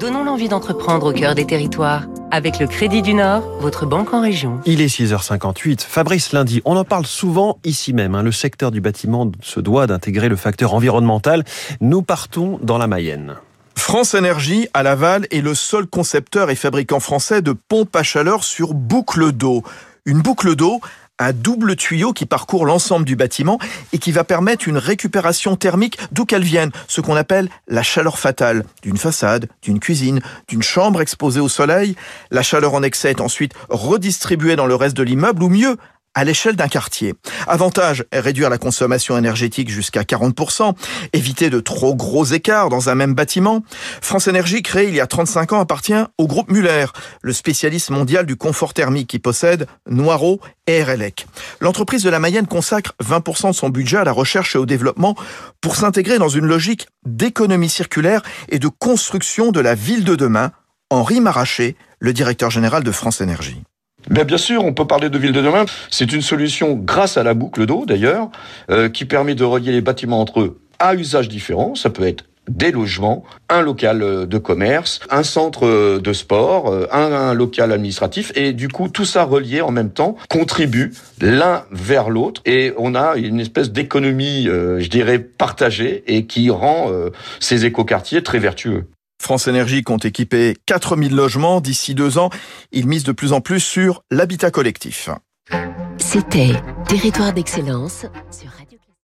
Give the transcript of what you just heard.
Donnons l'envie d'entreprendre au cœur des territoires. Avec le Crédit du Nord, votre banque en région. Il est 6h58. Fabrice Lundi, on en parle souvent ici même. Hein. Le secteur du bâtiment se doit d'intégrer le facteur environnemental. Nous partons dans la Mayenne. France Énergie, à Laval, est le seul concepteur et fabricant français de pompes à chaleur sur boucle d'eau. Une boucle d'eau un double tuyau qui parcourt l'ensemble du bâtiment et qui va permettre une récupération thermique d'où qu'elle vienne, ce qu'on appelle la chaleur fatale d'une façade, d'une cuisine, d'une chambre exposée au soleil. La chaleur en excès est ensuite redistribuée dans le reste de l'immeuble ou mieux, à l'échelle d'un quartier. Avantage, réduire la consommation énergétique jusqu'à 40%, éviter de trop gros écarts dans un même bâtiment. France Énergie, créée il y a 35 ans, appartient au groupe Muller, le spécialiste mondial du confort thermique qui possède Noiro et RLEC. L'entreprise de la Mayenne consacre 20% de son budget à la recherche et au développement pour s'intégrer dans une logique d'économie circulaire et de construction de la ville de demain. Henri Maraché, le directeur général de France Énergie. Ben bien sûr, on peut parler de ville de demain. C'est une solution grâce à la boucle d'eau d'ailleurs, euh, qui permet de relier les bâtiments entre eux à usage différents. Ça peut être des logements, un local euh, de commerce, un centre euh, de sport, un, local administratif, et du coup tout ça relié en même temps contribue l'un vers l'autre, et on a une espèce d'économie, je dirais, partagée et qui rend ces écoquartiers très vertueux. France Énergie compte équiper 4000 logements d'ici deux ans. Il mise de plus en plus sur l'habitat collectif. C'était Territoire d'excellence sur Radio